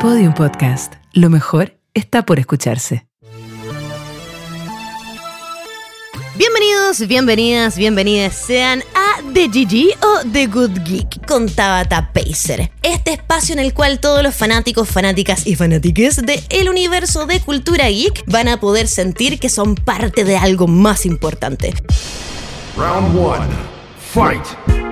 Podium Podcast. Lo mejor está por escucharse. Bienvenidos, bienvenidas, bienvenidas sean a The GG o The Good Geek con Tabata Pacer. Este espacio en el cual todos los fanáticos, fanáticas y fanátiques del el universo de cultura geek van a poder sentir que son parte de algo más importante. Round one. Fight.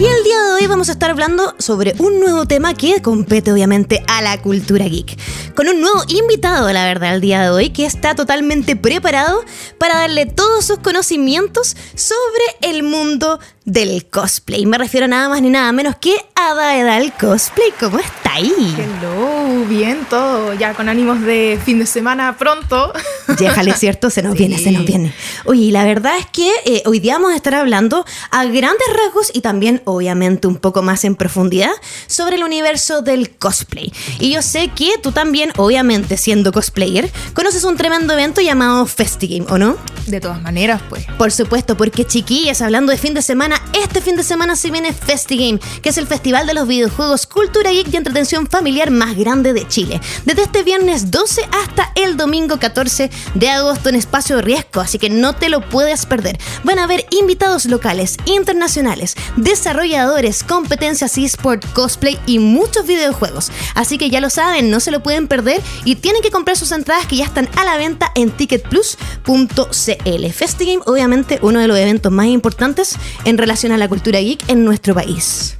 Y el día de hoy vamos a estar hablando sobre un nuevo tema que compete obviamente a la cultura geek. Con un nuevo invitado, la verdad, el día de hoy, que está totalmente preparado para darle todos sus conocimientos sobre el mundo del cosplay. Me refiero nada más ni nada menos que a Daedal Cosplay. ¿Cómo está ahí? Hello, bien todo, ya con ánimos de fin de semana pronto. Déjale, ¿cierto? Se nos Sí. viene, se nos viene. Oye, la verdad es que eh, hoy día vamos a estar hablando a grandes rasgos y también, obviamente, un poco más en profundidad sobre el universo del cosplay. Y yo sé que tú también, obviamente, siendo cosplayer, conoces un tremendo evento llamado Festigame, ¿o no? De todas maneras, pues. Por supuesto, porque chiquillas, hablando de fin de semana, este fin de semana se viene FestiGame, que es el festival de los videojuegos, cultura geek y familiar más grande de Chile. Desde este viernes 12 hasta el domingo 14 de agosto en Espacio Riesgo, así que no te lo puedes perder. Van a haber invitados locales, internacionales, desarrolladores, competencias eSport, cosplay y muchos videojuegos. Así que ya lo saben, no se lo pueden perder y tienen que comprar sus entradas que ya están a la venta en ticketplus.cl. FestiGame, obviamente, uno de los eventos más importantes en relación a la cultura geek en nuestro país.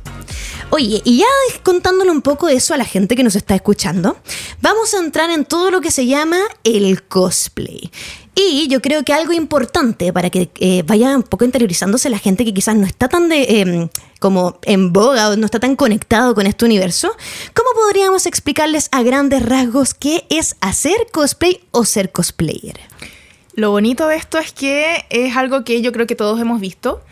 Oye, y ya contándole un poco eso a la gente que nos está escuchando, vamos a entrar en todo lo que se llama el cosplay. Y yo creo que algo importante para que eh, vaya un poco interiorizándose la gente que quizás no está tan de, em, como en boga o no está tan conectado con este universo, ¿cómo podríamos explicarles a grandes rasgos qué es hacer cosplay o ser cosplayer? Lo bonito de esto es que es algo que yo creo que todos hemos visto,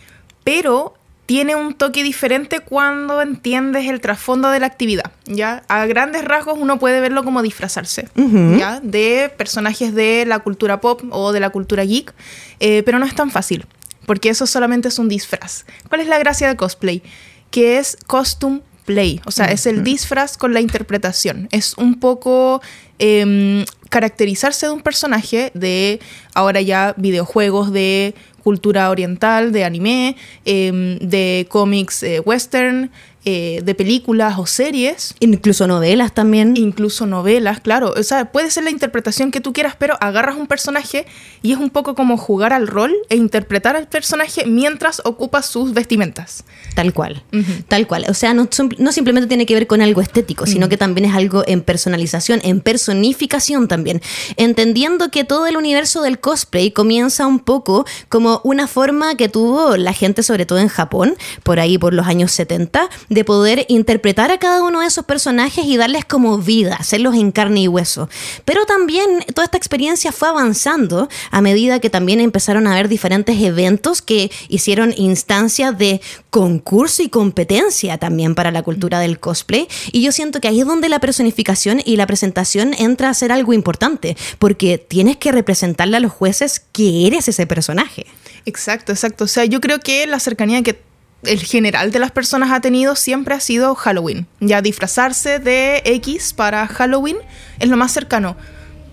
pero tiene un toque diferente cuando entiendes el trasfondo de la actividad, ¿ya? A grandes rasgos uno puede verlo como disfrazarse, ¿ya? De personajes de la cultura pop o de la cultura geek, eh, pero no es tan fácil, porque eso solamente es un disfraz. ¿Cuál es la gracia de cosplay? Que es costume play, o sea, es el disfraz con la interpretación. Es un poco em, caracterizarse de un personaje de ahora ya videojuegos, de cultura oriental, de anime, em, de cómics eh, western, eh, de películas o series. Incluso novelas también. Incluso novelas, claro. O sea, puede ser la interpretación que tú quieras, pero agarras un personaje y es un poco como jugar al rol e interpretar al personaje mientras ocupas sus vestimentas. Tal cual, tal cual. O sea, no, sim- no simplemente tiene que ver con algo estético, sino que también es algo en personalización, en personificación también. Entendiendo que todo el universo del cosplay comienza un poco como una forma que tuvo la gente, sobre todo en Japón, por ahí por los años 70, de poder interpretar a cada uno de esos personajes y darles como vida, hacerlos en carne y hueso. Pero también toda esta experiencia fue avanzando a medida que también empezaron a haber diferentes eventos que hicieron instancias de concurso y competencia también para la cultura del cosplay. Y yo siento que ahí es donde la personificación y la presentación entra a ser algo importante, porque tienes que representarle a los jueces que eres ese personaje. Exacto, exacto. O sea, yo creo que la cercanía que el general de las personas ha tenido siempre ha sido Halloween. Ya disfrazarse de X para Halloween es lo más cercano.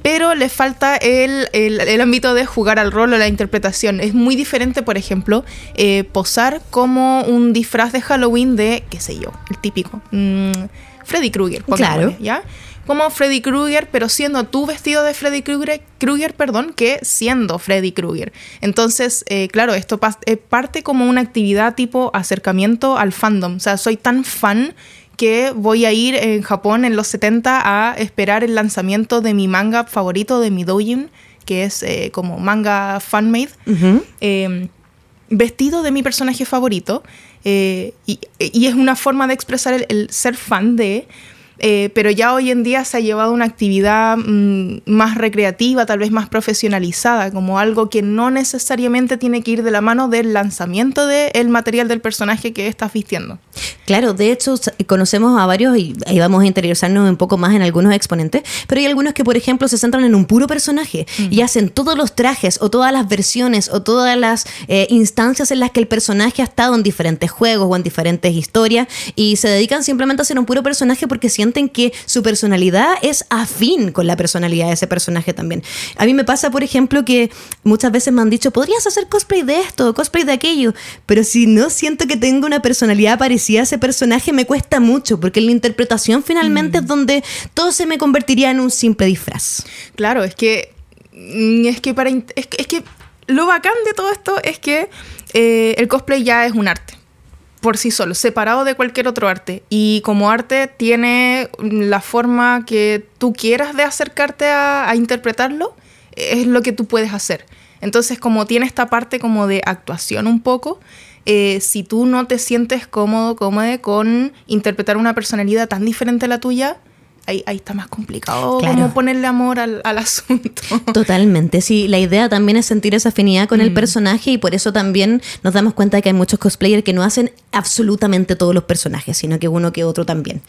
Pero le falta el, el- el ámbito de jugar al rol o la interpretación. Es muy diferente, por ejemplo, eh, posar como un disfraz de Halloween de, qué sé yo, el típico. mm, Freddy Krueger, Claro. ¿ya? Como Freddy Krueger, pero siendo tú vestido de Freddy Krueger, Krueger, perdón, que siendo Freddy Krueger. Entonces, eh, claro, esto eh, parte como una actividad tipo acercamiento al fandom. O sea, soy tan fan que voy a ir en Japón en los 70 a esperar el lanzamiento de mi manga favorito, de mi doujin, que es eh, como manga fan-made. Eh, vestido de mi personaje favorito. eh, y, y es una forma de expresar el, el ser fan de. Eh, pero ya hoy en día se ha llevado una actividad mm, más recreativa, tal vez más profesionalizada, como algo que no necesariamente tiene que ir de la mano del lanzamiento del material del personaje que estás vistiendo. Claro, de hecho conocemos a varios y ahí vamos a interiorizarnos un poco más en algunos exponentes, pero hay algunos que por ejemplo se centran en un puro personaje y hacen todos los trajes o todas las versiones o todas las eh, instancias en las que el personaje ha estado en diferentes juegos o en diferentes historias y se dedican simplemente a hacer un puro personaje porque sienten que su personalidad es afín con la personalidad de ese personaje también. A mí me pasa, por ejemplo, que muchas veces me han dicho, podrías hacer cosplay de esto, cosplay de aquello, pero si no siento que tengo una personalidad parecida a ese personaje, me cuesta mucho, porque en la interpretación finalmente es donde todo se me convertiría en un simple disfraz. Claro, es que. mm, Es que para. Es que, es que lo bacán de todo esto es que eh, el cosplay ya es un arte. Por sí solo, separado de cualquier otro arte. Y como arte tiene la forma que tú quieras de acercarte a, a interpretarlo, es lo que tú puedes hacer. Entonces, como tiene esta parte como de actuación un poco, eh, si tú no te sientes cómodo, cómoda con interpretar una personalidad tan diferente a la tuya, ahí, ahí está más complicado Claro. como ponerle amor al, al asunto. Totalmente, sí, la idea también es sentir esa afinidad con el personaje y por eso también nos damos cuenta de que hay muchos cosplayers que no hacen absolutamente todos los personajes, sino que uno que otro también.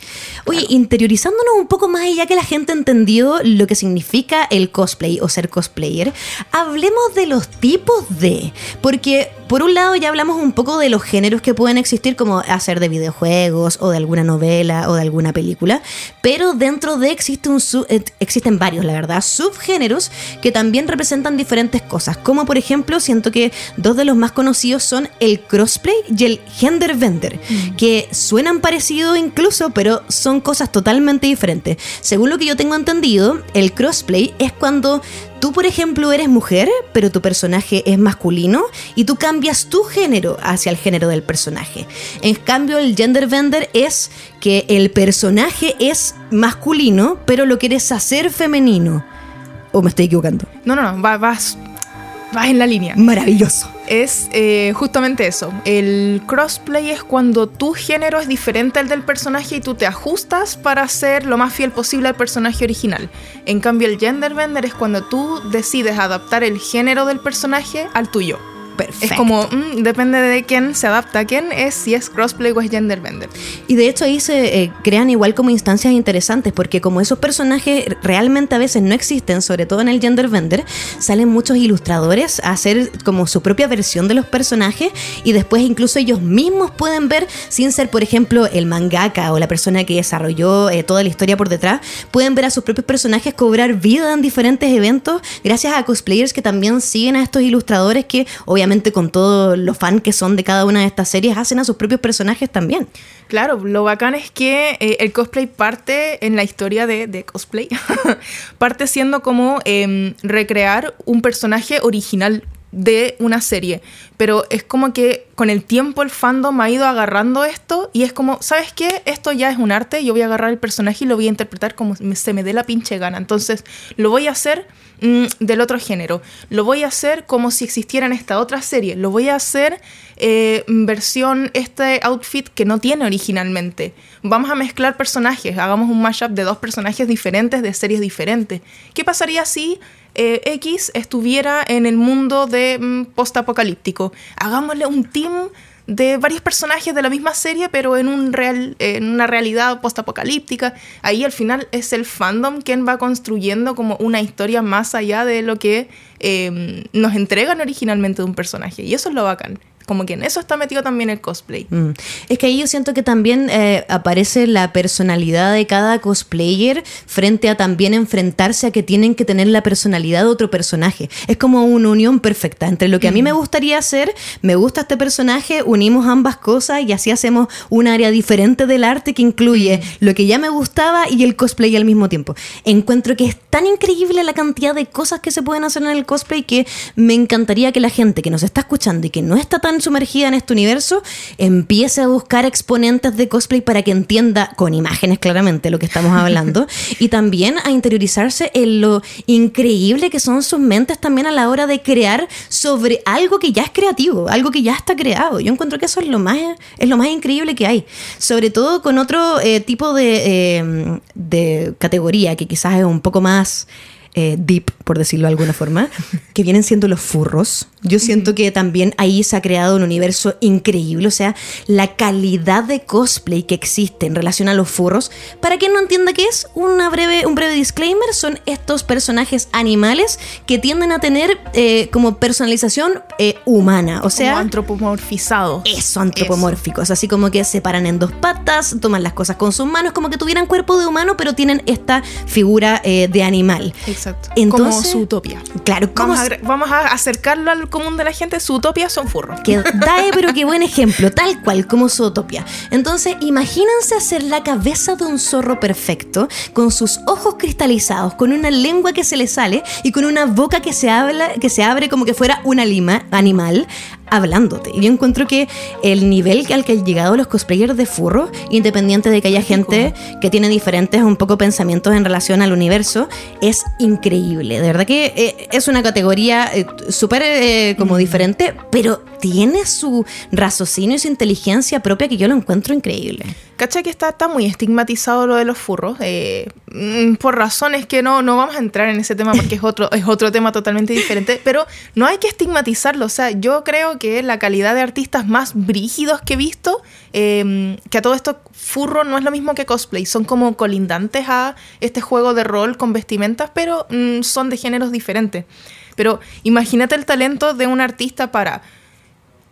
Oye, interiorizándonos un poco más y ya que la gente entendió lo que significa el cosplay o ser cosplayer, hablemos de los tipos de, porque por un lado ya hablamos un poco de los géneros que pueden existir como hacer de videojuegos o de alguna novela o de alguna película, pero dentro de existe un su- eh, existen varios, la verdad, subgéneros que también representan diferentes cosas, como por ejemplo, siento que dos de los más conocidos son el crossplay y el gender bender, que suenan parecidos incluso, pero son cosas totalmente diferentes. Según lo que yo tengo entendido, el crossplay es cuando Tú, por ejemplo, eres mujer, pero tu personaje es masculino y tú cambias tu género hacia el género del personaje. En cambio, el gender bender es que el personaje es masculino, pero lo quieres hacer femenino. ¿O me estoy equivocando? No, no, no, va- vas, vas en la línea. Maravilloso. Es eh, justamente eso. El crossplay es cuando tu género es diferente al del personaje y tú te ajustas para ser lo más fiel posible al personaje original. En cambio, el gender bender es cuando tú decides adaptar el género del personaje al tuyo. Perfecto. Es como, mm, depende de quién se adapta a quién, es si es crossplay o es gender bender. Y de hecho ahí se eh, crean igual como instancias interesantes, porque como esos personajes realmente a veces no existen, sobre todo en el gender bender, salen muchos ilustradores a hacer como su propia versión de los personajes y después incluso ellos mismos pueden ver, sin ser por ejemplo el mangaka o la persona que desarrolló eh, toda la historia por detrás, pueden ver a sus propios personajes cobrar vida en diferentes eventos gracias a cosplayers que también siguen a estos ilustradores que obviamente con todos los fans que son de cada una de estas series hacen a sus propios personajes también. Claro, lo bacán es que eh, el cosplay parte en la historia de, de cosplay, parte siendo como em, recrear un personaje original de una serie, pero es como que con el tiempo el fandom ha ido agarrando esto y es como, ¿sabes qué? Esto ya es un arte, yo voy a agarrar el personaje y lo voy a interpretar como se me dé la pinche gana, entonces lo voy a hacer mm, del otro género, lo voy a hacer como si existiera en esta otra serie, lo voy a hacer eh, versión este outfit que no tiene originalmente. Vamos a mezclar personajes, hagamos un mashup de dos personajes diferentes de series diferentes. ¿Qué pasaría si eh, X estuviera en el mundo de mm, post-apocalíptico? Hagámosle un team de varios personajes de la misma serie, pero en, un real, en una realidad post-apocalíptica. Ahí al final es el fandom quien va construyendo como una historia más allá de lo que eh, nos entregan originalmente de un personaje. Y eso es lo bacán. Como que en eso está metido también el cosplay. Mm. Es que ahí yo siento que también eh, aparece la personalidad de cada cosplayer frente a también enfrentarse a que tienen que tener la personalidad de otro personaje. Es como una unión perfecta entre lo que a mí me gustaría hacer, me gusta este personaje, unimos ambas cosas y así hacemos un área diferente del arte que incluye lo que ya me gustaba y el cosplay al mismo tiempo. Encuentro que es tan increíble la cantidad de cosas que se pueden hacer en el cosplay que me encantaría que la gente que nos está escuchando y que no está tan sumergida en este universo empiece a buscar exponentes de cosplay para que entienda con imágenes claramente lo que estamos hablando y también a interiorizarse en lo increíble que son sus mentes también a la hora de crear sobre algo que ya es creativo, algo que ya está creado. Yo encuentro que eso es lo más, es lo más increíble que hay, sobre todo con otro eh, tipo de, eh, de categoría que quizás es un poco más eh, deep por decirlo de alguna forma, que vienen siendo los furros. Yo siento que también ahí se ha creado un universo increíble, o sea, la calidad de cosplay que existe en relación a los furros. Para quien no entienda qué es, una breve, un breve disclaimer, son estos personajes animales que tienden a tener eh, como personalización eh, humana, o sea... Como antropomorfizado. Eso, antropomórficos, así como que se paran en dos patas, toman las cosas con sus manos, como que tuvieran cuerpo de humano, pero tienen esta figura eh, de animal. Exacto. Entonces- como su utopía. Claro, ¿cómo Vamos a, vamos a acercarlo al común de la gente. Su utopía son furros. Que dae, pero qué buen ejemplo, tal cual como Zootopia. Entonces, imagínense hacer la cabeza de un zorro perfecto, con sus ojos cristalizados, con una lengua que se le sale y con una boca que se, habla, que se abre como que fuera un alima- animal hablándote. Y yo encuentro que el nivel al que han llegado los cosplayers de furro, independiente de que haya gente que tiene diferentes un poco pensamientos en relación al universo, es increíble. De verdad que eh, es una categoría eh, súper eh, como diferente, pero tiene su raciocinio y su inteligencia propia que yo lo encuentro increíble. ¿Cacha que está, muy estigmatizado lo de los furros? Eh, mm, por razones que no, no vamos a entrar en ese tema porque es otro, es otro tema totalmente diferente, pero no hay que estigmatizarlo. O sea, yo creo que la calidad de artistas más brígidos que he visto, eh, que a todo esto furro no es lo mismo que cosplay, son como colindantes a este juego de rol con vestimentas, pero mm, son de géneros diferentes. Pero imagínate el talento de un artista para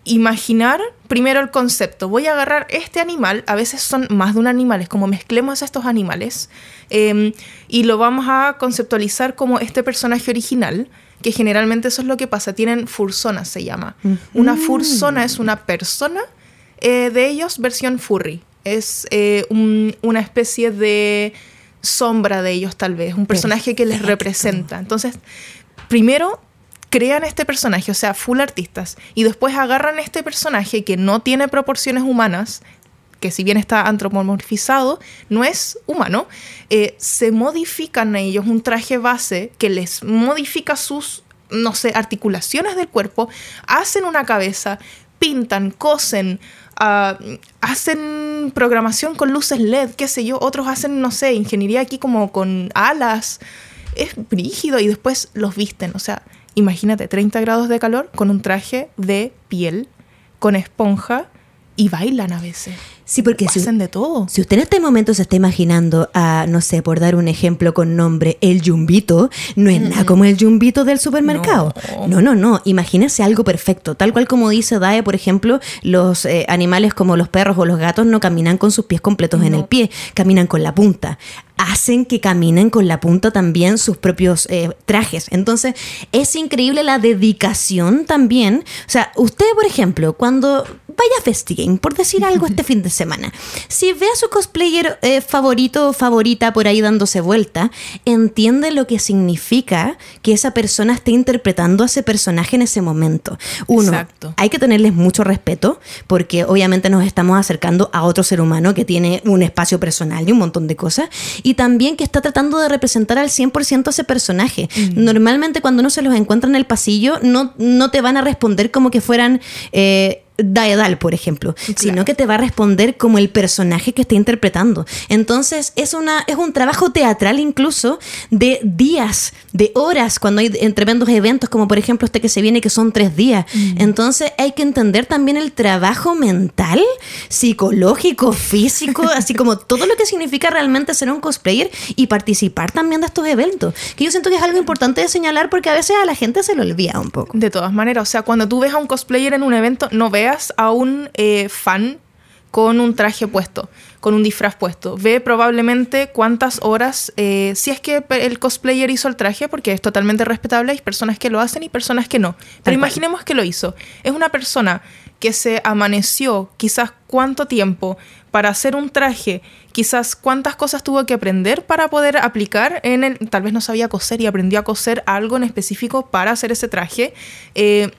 imaginar primero el concepto. Voy a agarrar este animal, a veces son más de un animal, es como mezclemos estos animales eh, y lo vamos a conceptualizar como este personaje original, que generalmente eso es lo que pasa, tienen fursonas se llama. Una fursona es una persona eh, de ellos versión furry, es eh, un- una especie de sombra de ellos tal vez, un personaje que les representa. Entonces, primero crean este personaje, o sea, full artistas, y después agarran este personaje que no tiene proporciones humanas, que si bien está antropomorfizado, no es humano, eh, se modifican a ellos un traje base que les modifica sus, no sé, articulaciones del cuerpo, hacen una cabeza, pintan, cosen, ah, hacen programación con luces LED, qué sé yo, otros hacen, no sé, ingeniería aquí como con alas, es brígido y después los visten, o sea, imagínate 30 grados de calor con un traje de piel, con esponja y bailan a veces. Sí, porque si, de todo. si usted en este momento se está imaginando a, no sé, por dar un ejemplo con nombre, el yumbito, no es nada como el yumbito del supermercado. No, no, no. Imagínese algo perfecto. Tal cual como dice Dae, por ejemplo, los eh, animales como los perros o los gatos no caminan con sus pies completos en el pie, caminan con la punta. Hacen que caminen con la punta también sus propios eh, trajes. Entonces, es increíble la dedicación también. O sea, usted, por ejemplo, cuando vaya a Festigame, por decir algo este fin de semana, si ve a su cosplayer eh, favorito o favorita por ahí dándose vuelta, entiende lo que significa que esa persona esté interpretando a ese personaje en ese momento. Uno, Exacto. hay que tenerles mucho respeto porque obviamente nos estamos acercando a otro ser humano que tiene un espacio personal y un montón de cosas y también que está tratando de representar al 100% a ese personaje. Normalmente cuando uno se los encuentra en el pasillo no, no te van a responder como que fueran... eh, Daedal, por ejemplo, sino que te va a responder como el personaje que está interpretando. Entonces, es, una, es un trabajo teatral incluso de días, de horas, cuando hay en tremendos eventos, como por ejemplo este que se viene, que son tres días. Entonces, hay que entender también el trabajo mental, psicológico, físico, así como todo lo que significa realmente ser un cosplayer y participar también de estos eventos. Que yo siento que es algo importante de señalar porque a veces a la gente se lo olvida un poco. De todas maneras, o sea, cuando tú ves a un cosplayer en un evento, no veas a un eh, fan con un traje puesto, con un disfraz puesto. Ve probablemente cuántas horas, eh, si es que el cosplayer hizo el traje, porque es totalmente respetable, hay personas que lo hacen y personas que no. Pero imaginemos que lo hizo. Es una persona que se amaneció quizás cuánto tiempo para hacer un traje, quizás cuántas cosas tuvo que aprender para poder aplicar en el, tal vez no sabía coser y aprendió a coser algo en específico para hacer ese traje. Eh,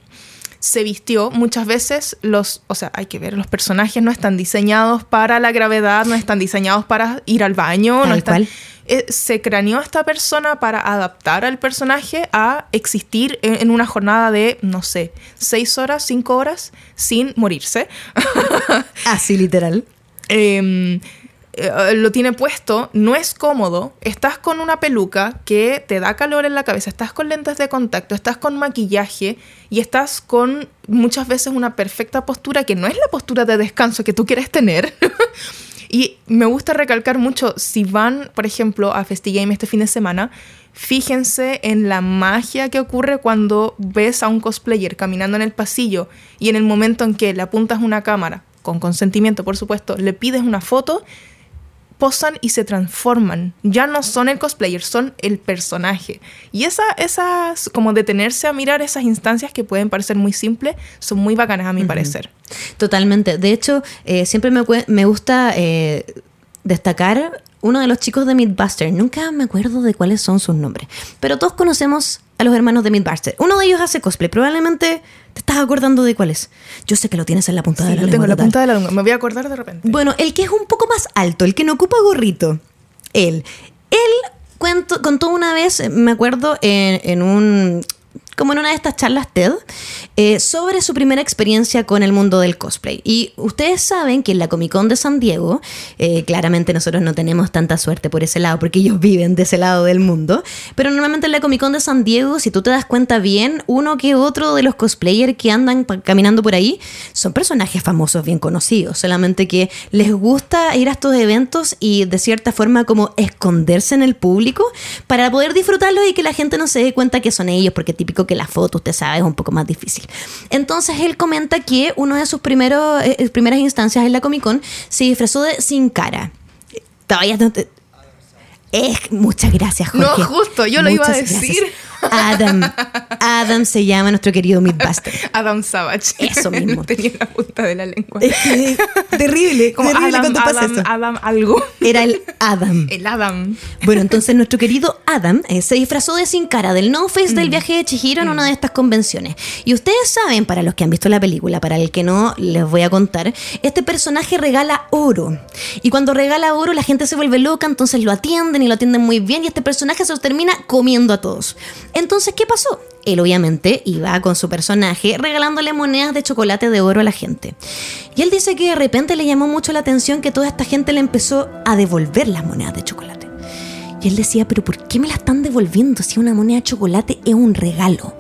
se vistió muchas veces los, o sea, hay que ver, los personajes no están diseñados para la gravedad, no están diseñados para ir al baño, Tal no están, cual. eh, se craneó esta persona para adaptar al personaje a existir en, en una jornada de, no sé, seis horas, cinco horas, sin morirse. Así literal. Eh, eh, lo tiene puesto, no es cómodo, estás con una peluca que te da calor en la cabeza, estás con lentes de contacto, estás con maquillaje y estás con muchas veces una perfecta postura que no es la postura de descanso que tú quieres tener. y me gusta recalcar mucho, si van, por ejemplo, a FestiGame este fin de semana, fíjense en la magia que ocurre cuando ves a un cosplayer caminando en el pasillo y en el momento en que le apuntas una cámara, con consentimiento por supuesto, le pides una foto posan y se transforman. Ya no son el cosplayer, son el personaje. Y esa, esas, como detenerse a mirar esas instancias que pueden parecer muy simples, son muy bacanas a mi parecer. Totalmente. De hecho, eh, siempre me, me gusta eh, destacar uno de los chicos de Midbuster. Nunca me acuerdo de cuáles son sus nombres. Pero todos conocemos a los hermanos de Midbuster. Uno de ellos hace cosplay. Probablemente te estás acordando de cuál es. Yo sé que lo tienes en la punta de la lengua. lo tengo en la punta de la lengua. Me voy a acordar de repente. Bueno, el que es un poco más alto, el que no ocupa gorrito. Él. Él cuento, contó una vez, me acuerdo, en un como en una de estas charlas TED, eh, sobre su primera experiencia con el mundo del cosplay. Y ustedes saben que en la Comic Con de San Diego, eh, claramente nosotros no tenemos tanta suerte por ese lado, porque ellos viven de ese lado del mundo, pero normalmente en la Comic Con de San Diego, si tú te das cuenta bien, uno que otro de los cosplayers que andan caminando por ahí son personajes famosos, bien conocidos, solamente que les gusta ir a estos eventos y de cierta forma como esconderse en el público para poder disfrutarlos y que la gente no se dé cuenta que son ellos, porque típico que la foto, usted sabe, es un poco más difícil. Entonces él comenta que una de sus primeros, eh, eh, primeras instancias en la Comic Con se disfrazó de sin cara. Todavía. Es, muchas gracias, Jorge. No, justo, yo lo iba a decir. Adam. Adam se llama nuestro querido Midbuster. Adam Savage. Eso mismo. Tenía la punta de la lengua. terrible. Como terrible Adam, Adam, Adam, algo. Era el Adam. El Adam. Bueno, entonces nuestro querido Adam eh, se disfrazó de sin cara del No Face del mm. viaje de Chihiro en una mm. de estas convenciones. Y ustedes saben, para los que han visto la película, para el que no, les voy a contar, este personaje regala oro. Y cuando regala oro, la gente se vuelve loca, entonces lo atienden y lo atienden muy bien y este personaje se los termina comiendo a todos. Entonces, ¿qué pasó? Él obviamente iba con su personaje regalándole monedas de chocolate de oro a la gente. Y él dice que de repente le llamó mucho la atención que toda esta gente le empezó a devolver las monedas de chocolate. Y él decía, pero ¿por qué me la están devolviendo si una moneda de chocolate es un regalo?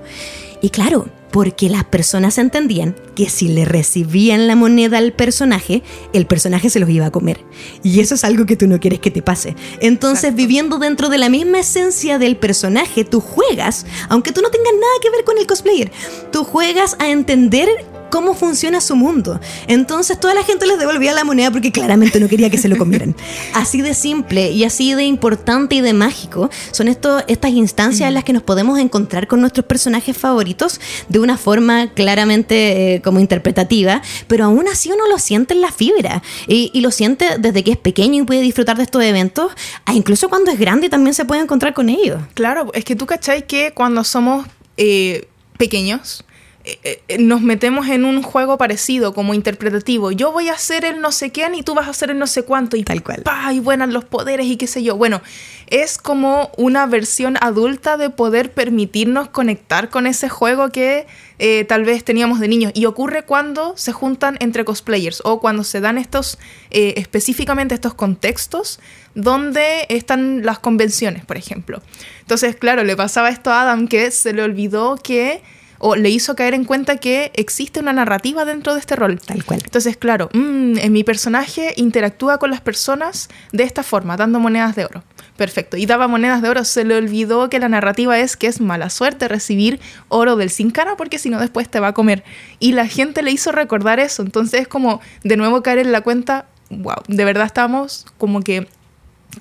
Y claro, porque las personas entendían que si le recibían la moneda al personaje, el personaje se los iba a comer. Y eso es algo que tú no quieres que te pase. Entonces, viviendo dentro de la misma esencia del personaje, tú juegas, aunque tú no tengas nada que ver con el cosplayer, tú juegas a entender cómo funciona su mundo. Entonces toda la gente les devolvía la moneda porque claramente no quería que se lo comieran. Así de simple y así de importante y de mágico son esto, estas instancias en las que nos podemos encontrar con nuestros personajes favoritos de una forma claramente eh, como interpretativa, pero aún así uno lo siente en la fibra y, lo siente desde que es pequeño y puede disfrutar de estos eventos, a incluso cuando es grande también se puede encontrar con ellos. Claro, es que tú cachai que cuando somos eh, pequeños, eh, eh, nos metemos en un juego parecido, como interpretativo. Yo voy a ser el no sé quién y tú vas a ser el no sé cuánto. Y tal cual. y buenas los poderes y qué sé yo. Bueno, es como una versión adulta de poder permitirnos conectar con ese juego que eh, tal vez teníamos de niños. Y ocurre cuando se juntan entre cosplayers o cuando se dan estos, específicamente estos contextos donde están las convenciones, por ejemplo. Entonces, claro, le pasaba esto a Adam que se le olvidó que o le hizo caer en cuenta que existe una narrativa dentro de este rol. Tal cual. Entonces, claro, mm, en mi personaje interactúa con las personas de esta forma, dando monedas de oro. Perfecto. Y daba monedas de oro. Se le olvidó que la narrativa es que es mala suerte recibir oro del sin cara porque si no después te va a comer. Y la gente le hizo recordar eso. Entonces es como de nuevo caer en la cuenta, wow, de verdad estamos como que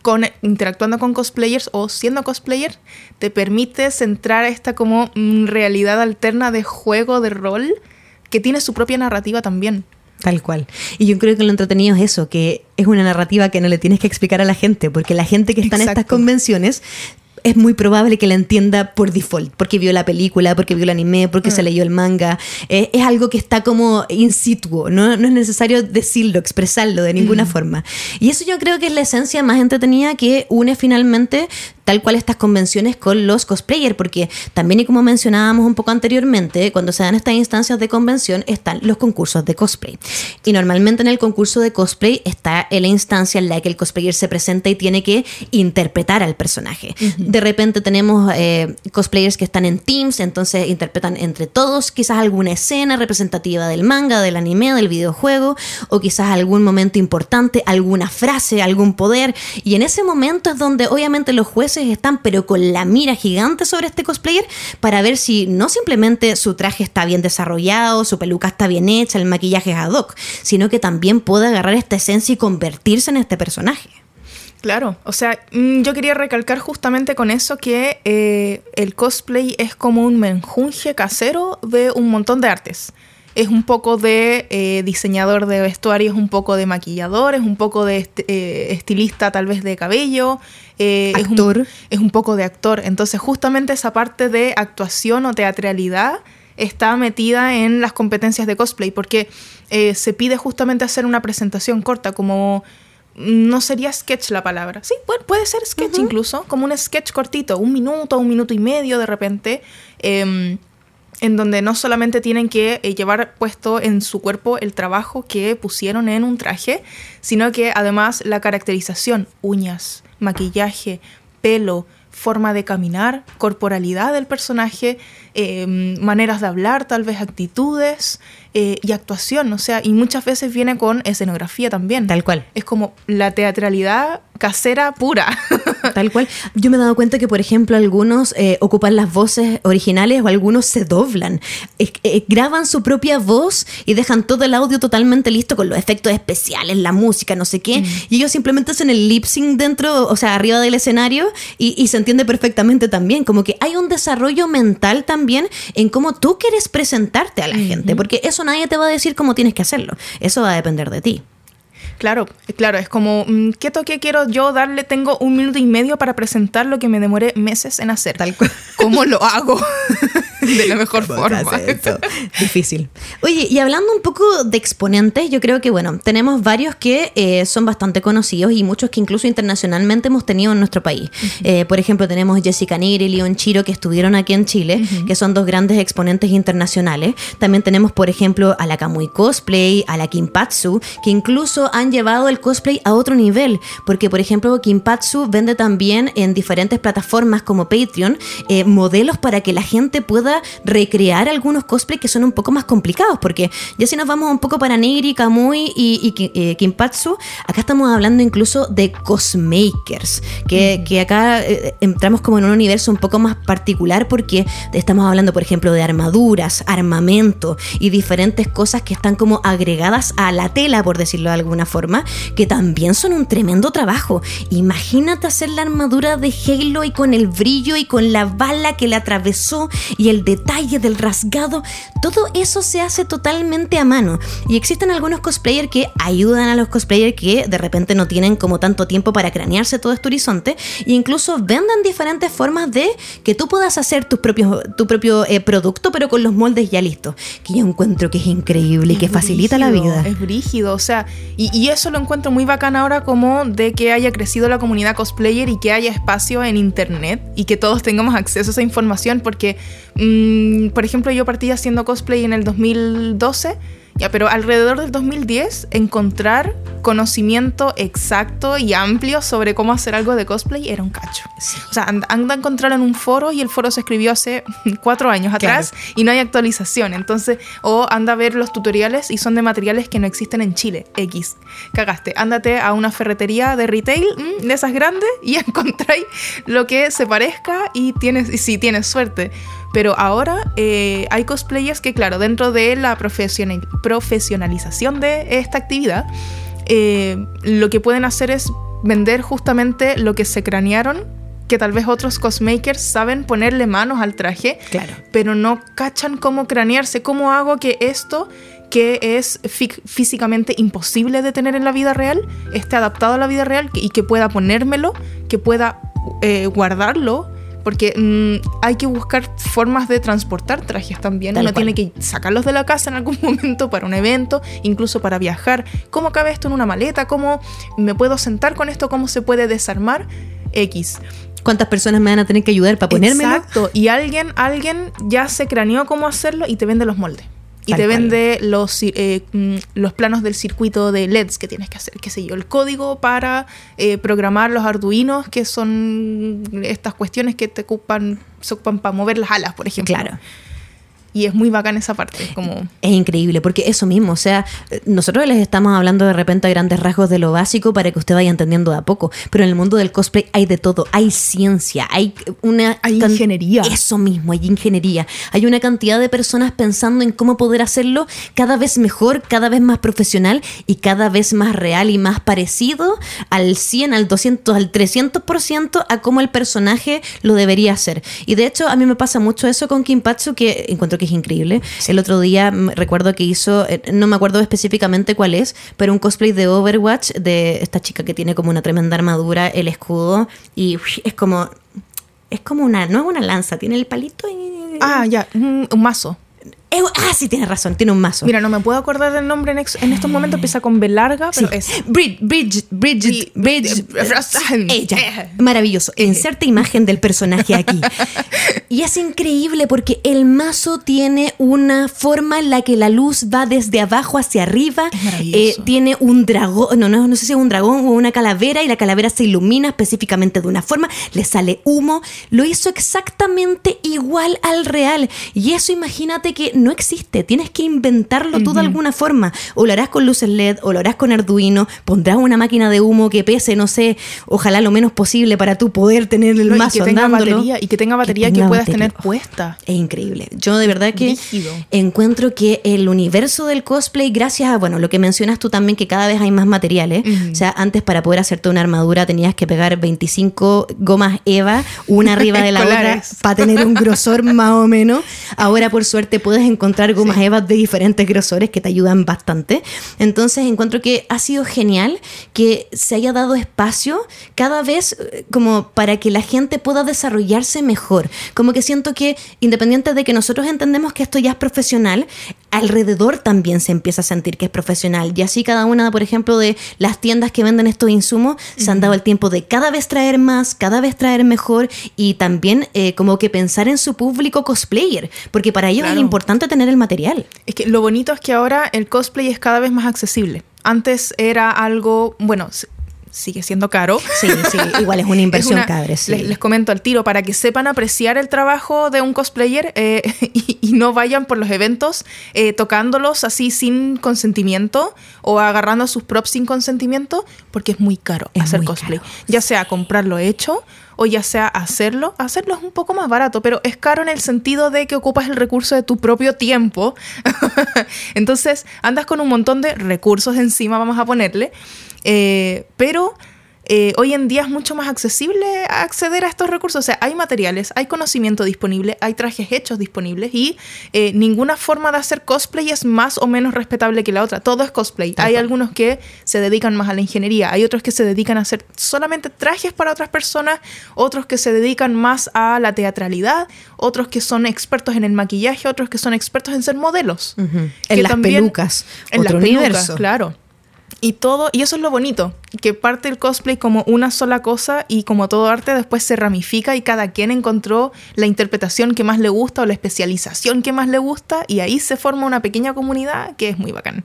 con, interactuando con cosplayers o siendo cosplayer, te permite centrar esta como mm, realidad alterna de juego, de rol, que tiene su propia narrativa también. Tal cual. Y yo creo que lo entretenido es eso, que es una narrativa que no le tienes que explicar a la gente, porque la gente que está en estas convenciones es muy probable que la entienda por default, porque vio la película, porque vio el anime, porque se mm. leyó el manga. Eh, es algo que está como in situ, ¿no? no es necesario decirlo, expresarlo de ninguna mm. forma. Y eso yo creo que es la esencia más entretenida que une finalmente tal cual estas convenciones con los cosplayers, porque también y como mencionábamos un poco anteriormente, cuando se dan estas instancias de convención están los concursos de cosplay. Y normalmente en el concurso de cosplay está la instancia en la que el cosplayer se presenta y tiene que interpretar al personaje. De repente tenemos eh, cosplayers que están en teams, entonces interpretan entre todos quizás alguna escena representativa del manga, del anime, del videojuego, o quizás algún momento importante, alguna frase, algún poder. Y en ese momento es donde obviamente los jueces están pero con la mira gigante sobre este cosplayer para ver si no simplemente su traje está bien desarrollado, su peluca está bien hecha, el maquillaje es ad hoc, sino que también puede agarrar esta esencia y convertirse en este personaje. Claro, o sea, mm, yo quería recalcar justamente con eso que eh, el cosplay es como un menjunje casero de un montón de artes. Es un poco de eh, diseñador de vestuario, es un poco de maquillador, es un poco de eh, estilista tal vez de cabello. Actor. Es un, es un poco de actor. Entonces justamente esa parte de actuación o teatralidad está metida en las competencias de cosplay, porque se pide justamente hacer una presentación corta, como no sería sketch la palabra. Sí, puede, ser sketch incluso, como un sketch cortito, un minuto, un minuto y medio de repente, em, en donde no solamente tienen que eh, llevar puesto en su cuerpo el trabajo que pusieron en un traje, sino que además la caracterización, uñas, maquillaje, pelo, forma de caminar, corporalidad del personaje, em, maneras de hablar, tal vez actitudes, eh, y actuación, o sea, y muchas veces viene con escenografía también. Tal cual. Es como la teatralidad casera pura. Tal cual. Yo me he dado cuenta que, por ejemplo, algunos eh, ocupan las voces originales o algunos se doblan. Eh, graban su propia voz y dejan todo el audio totalmente listo con los efectos especiales, la música, no sé qué. Mm. Y ellos simplemente hacen el lip sync dentro, o sea, arriba del escenario y, y se entiende perfectamente también. Como que hay un desarrollo mental también en cómo tú quieres presentarte a la gente, porque eso nadie te va a decir cómo tienes que hacerlo. Eso va a depender de ti. Claro, claro, es como, mm, ¿qué toque quiero yo darle? Tengo un minuto y medio para presentar lo que me demoré meses en hacer. Tal cual. ¿Cómo lo hago? de la mejor forma. Difícil. Oye, y hablando un poco de exponentes, yo creo que, bueno, tenemos varios que eh, son bastante conocidos y muchos que incluso internacionalmente hemos tenido en nuestro país. Eh, por ejemplo, tenemos Jessica Nigri y Leon Chiro que estuvieron aquí en Chile, que son dos grandes exponentes internacionales. También tenemos, por ejemplo, a la Kamui Cosplay, a la Kimpatsu, que incluso han llevado el cosplay a otro nivel, porque, por ejemplo, Kimpatsu vende también en diferentes plataformas como Patreon eh, modelos para que la gente pueda recrear algunos cosplays que son un poco más complicados, porque ya si nos vamos un poco para Negri, Kamui y, y eh, Kimpatsu, acá estamos hablando incluso de cosmakers, que, que acá eh, entramos como en un universo un poco más particular porque estamos hablando, por ejemplo, de armaduras, armamento y diferentes cosas que están como agregadas a la tela, por decirlo de alguna forma, que también son un tremendo trabajo. Imagínate hacer la armadura de Halo y con el brillo y con la bala que le atravesó y el detalle del rasgado, todo eso se hace totalmente a mano. Y existen algunos cosplayers que ayudan a los cosplayers que de repente no tienen como tanto tiempo para cranearse todo este horizonte e incluso venden diferentes formas de que tú puedas hacer tus propios, tu propio eh, producto, pero con los moldes ya listos. Que yo encuentro que es increíble y que facilita la vida. Es brígido, o sea, y, y eso lo encuentro muy bacán ahora como de que haya crecido la comunidad cosplayer y que haya espacio en internet y que todos tengamos acceso a esa información porque Mm, por ejemplo, yo partí haciendo cosplay en el 2012 ya, pero alrededor del 2010 encontrar conocimiento exacto y amplio sobre cómo hacer algo de cosplay era un cacho. O sea, anda, a encontrarlo en un foro y el foro se escribió hace cuatro años atrás y no hay actualización. Entonces, o anda a ver los tutoriales y son de materiales que no existen en Chile. X. Cagaste. Ándate a una ferretería de retail mm, de esas grandes y encontráis lo que se parezca y tienes, y si tienes suerte. Pero ahora eh, hay cosplayers que, claro, dentro de la profesionalización de esta actividad, eh, lo que pueden hacer es vender justamente lo que se cranearon que tal vez otros cosmakers saben ponerle manos al traje, claro. pero no cachan cómo cranearse, cómo hago que esto que es físicamente imposible de tener en la vida real esté adaptado a la vida real y que pueda ponérmelo, que pueda eh, guardarlo porque mm, hay que buscar formas de transportar trajes también. Uno tiene que sacarlos de la casa en algún momento para un evento, incluso para viajar. ¿Cómo cabe esto en una maleta? ¿Cómo me puedo sentar con esto? ¿Cómo se puede desarmar? X. ¿Cuántas personas me van a tener que ayudar para ponérmelo? Exacto. Y alguien, alguien ya se craneó cómo hacerlo y te vende los moldes. Y Tal te cual. vende los, eh, mm, los planos del circuito de LEDs que tienes que hacer, qué sé yo, el código para eh, programar los arduinos, que son estas cuestiones que te ocupan, se ocupan para mover las alas, por ejemplo. Claro. Y es muy bacán esa parte, como... Es increíble, porque eso mismo, o sea, nosotros les estamos hablando de repente a grandes rasgos de lo básico para que usted vaya entendiendo de a poco, pero en el mundo del cosplay hay de todo, hay ciencia, hay una... Hay ingeniería. Eso mismo, hay ingeniería. Hay una cantidad de personas pensando en cómo poder hacerlo cada vez mejor, cada vez más profesional y cada vez más real y más parecido al 100, al 200, al 300% a cómo el personaje lo debería hacer. Y de hecho, a mí me pasa mucho eso con Kimpatsu, que encuentro que es increíble. El otro día recuerdo que hizo, eh, no me acuerdo específicamente cuál es, pero un cosplay de Overwatch de esta chica que tiene como una tremenda armadura, el escudo, y es como. Es como una, no es una lanza, tiene el palito y. Ah, ya, un, un mazo. Es- ah, sí, tienes razón, tiene un mazo. Mira, no me puedo acordar del nombre en, ex- en estos momentos, empieza con B larga, Sí. pero es... Brid- Bridget, Bridget, Brid- Bridget, eh, ella. eh. Maravilloso. Inserta imagen del personaje aquí. Y es increíble porque el mazo tiene una forma en la que la luz va desde abajo hacia arriba. Eh, tiene un dragón, no, no, no sé si es un dragón o una calavera y la calavera se ilumina específicamente de una forma, le sale humo. Lo hizo exactamente igual al real. Y eso imagínate que no existe, tienes que inventarlo tú de alguna forma. O lo harás con luces LED, o lo harás con Arduino, pondrás una máquina de humo que pese, no sé, ojalá lo menos posible para tú poder tener el No, y mazo que tenga batería, y que tenga batería que, tenga puedas batería. tener puesta. Es increíble. Yo de verdad que encuentro que el universo del cosplay, gracias a, bueno, lo que mencionas tú también, que cada vez hay más materiales. O sea, antes para poder hacerte una armadura tenías que pegar 25 gomas Eva, una arriba de la otra, para tener un grosor más o menos. Ahora, por suerte, puedes encontrar gomas Eva de diferentes grosores que te ayudan bastante. Entonces, encuentro que ha sido genial que se haya dado espacio cada vez eh, como para que la gente pueda desarrollarse mejor. Como que siento que, independiente de que nosotros entendemos que esto ya es profesional, alrededor también se empieza a sentir que es profesional. Y así cada una, por ejemplo, de las tiendas que venden estos insumos se han dado el tiempo de cada vez traer más, cada vez traer mejor y también eh, como que pensar en su público cosplayer, porque para ellos Claro. es importante tener el material. Es que lo bonito es que ahora el cosplay es cada vez más accesible. Antes era algo, bueno, sigue siendo caro. Sí, sí, igual es una inversión, Es una- cabres. sí. les, les comento al tiro, para que sepan apreciar el trabajo de un cosplayer eh, y, y no vayan por los eventos eh, tocándolos así sin consentimiento o agarrando sus props sin consentimiento, porque es muy caro Es hacer muy cosplay. caro, Ya sea comprarlo hecho o ya sea hacerlo. Hacerlo es un poco más barato, pero es caro en el sentido de que ocupas el recurso de tu propio tiempo. Entonces andas con un montón de recursos encima, vamos a ponerle. Eh, pero eh, hoy en día es mucho más accesible acceder a estos recursos. O sea, hay materiales, hay conocimiento disponible, hay trajes hechos disponibles y eh, ninguna forma de hacer cosplay es más o menos respetable que la otra. Todo es cosplay. Tal hay cual. algunos que se dedican más a la ingeniería, hay otros que se dedican a hacer solamente trajes para otras personas, otros que se dedican más a la teatralidad, otros que son expertos en el maquillaje, otros que son expertos en ser modelos. En las pelucas, en otro las pelucas, universo. claro. Y todo, y eso es lo bonito, que parte el cosplay como una sola cosa y como todo arte después se ramifica y cada quien encontró la interpretación que más le gusta o la especialización que más le gusta y ahí se forma una pequeña comunidad que es muy bacán.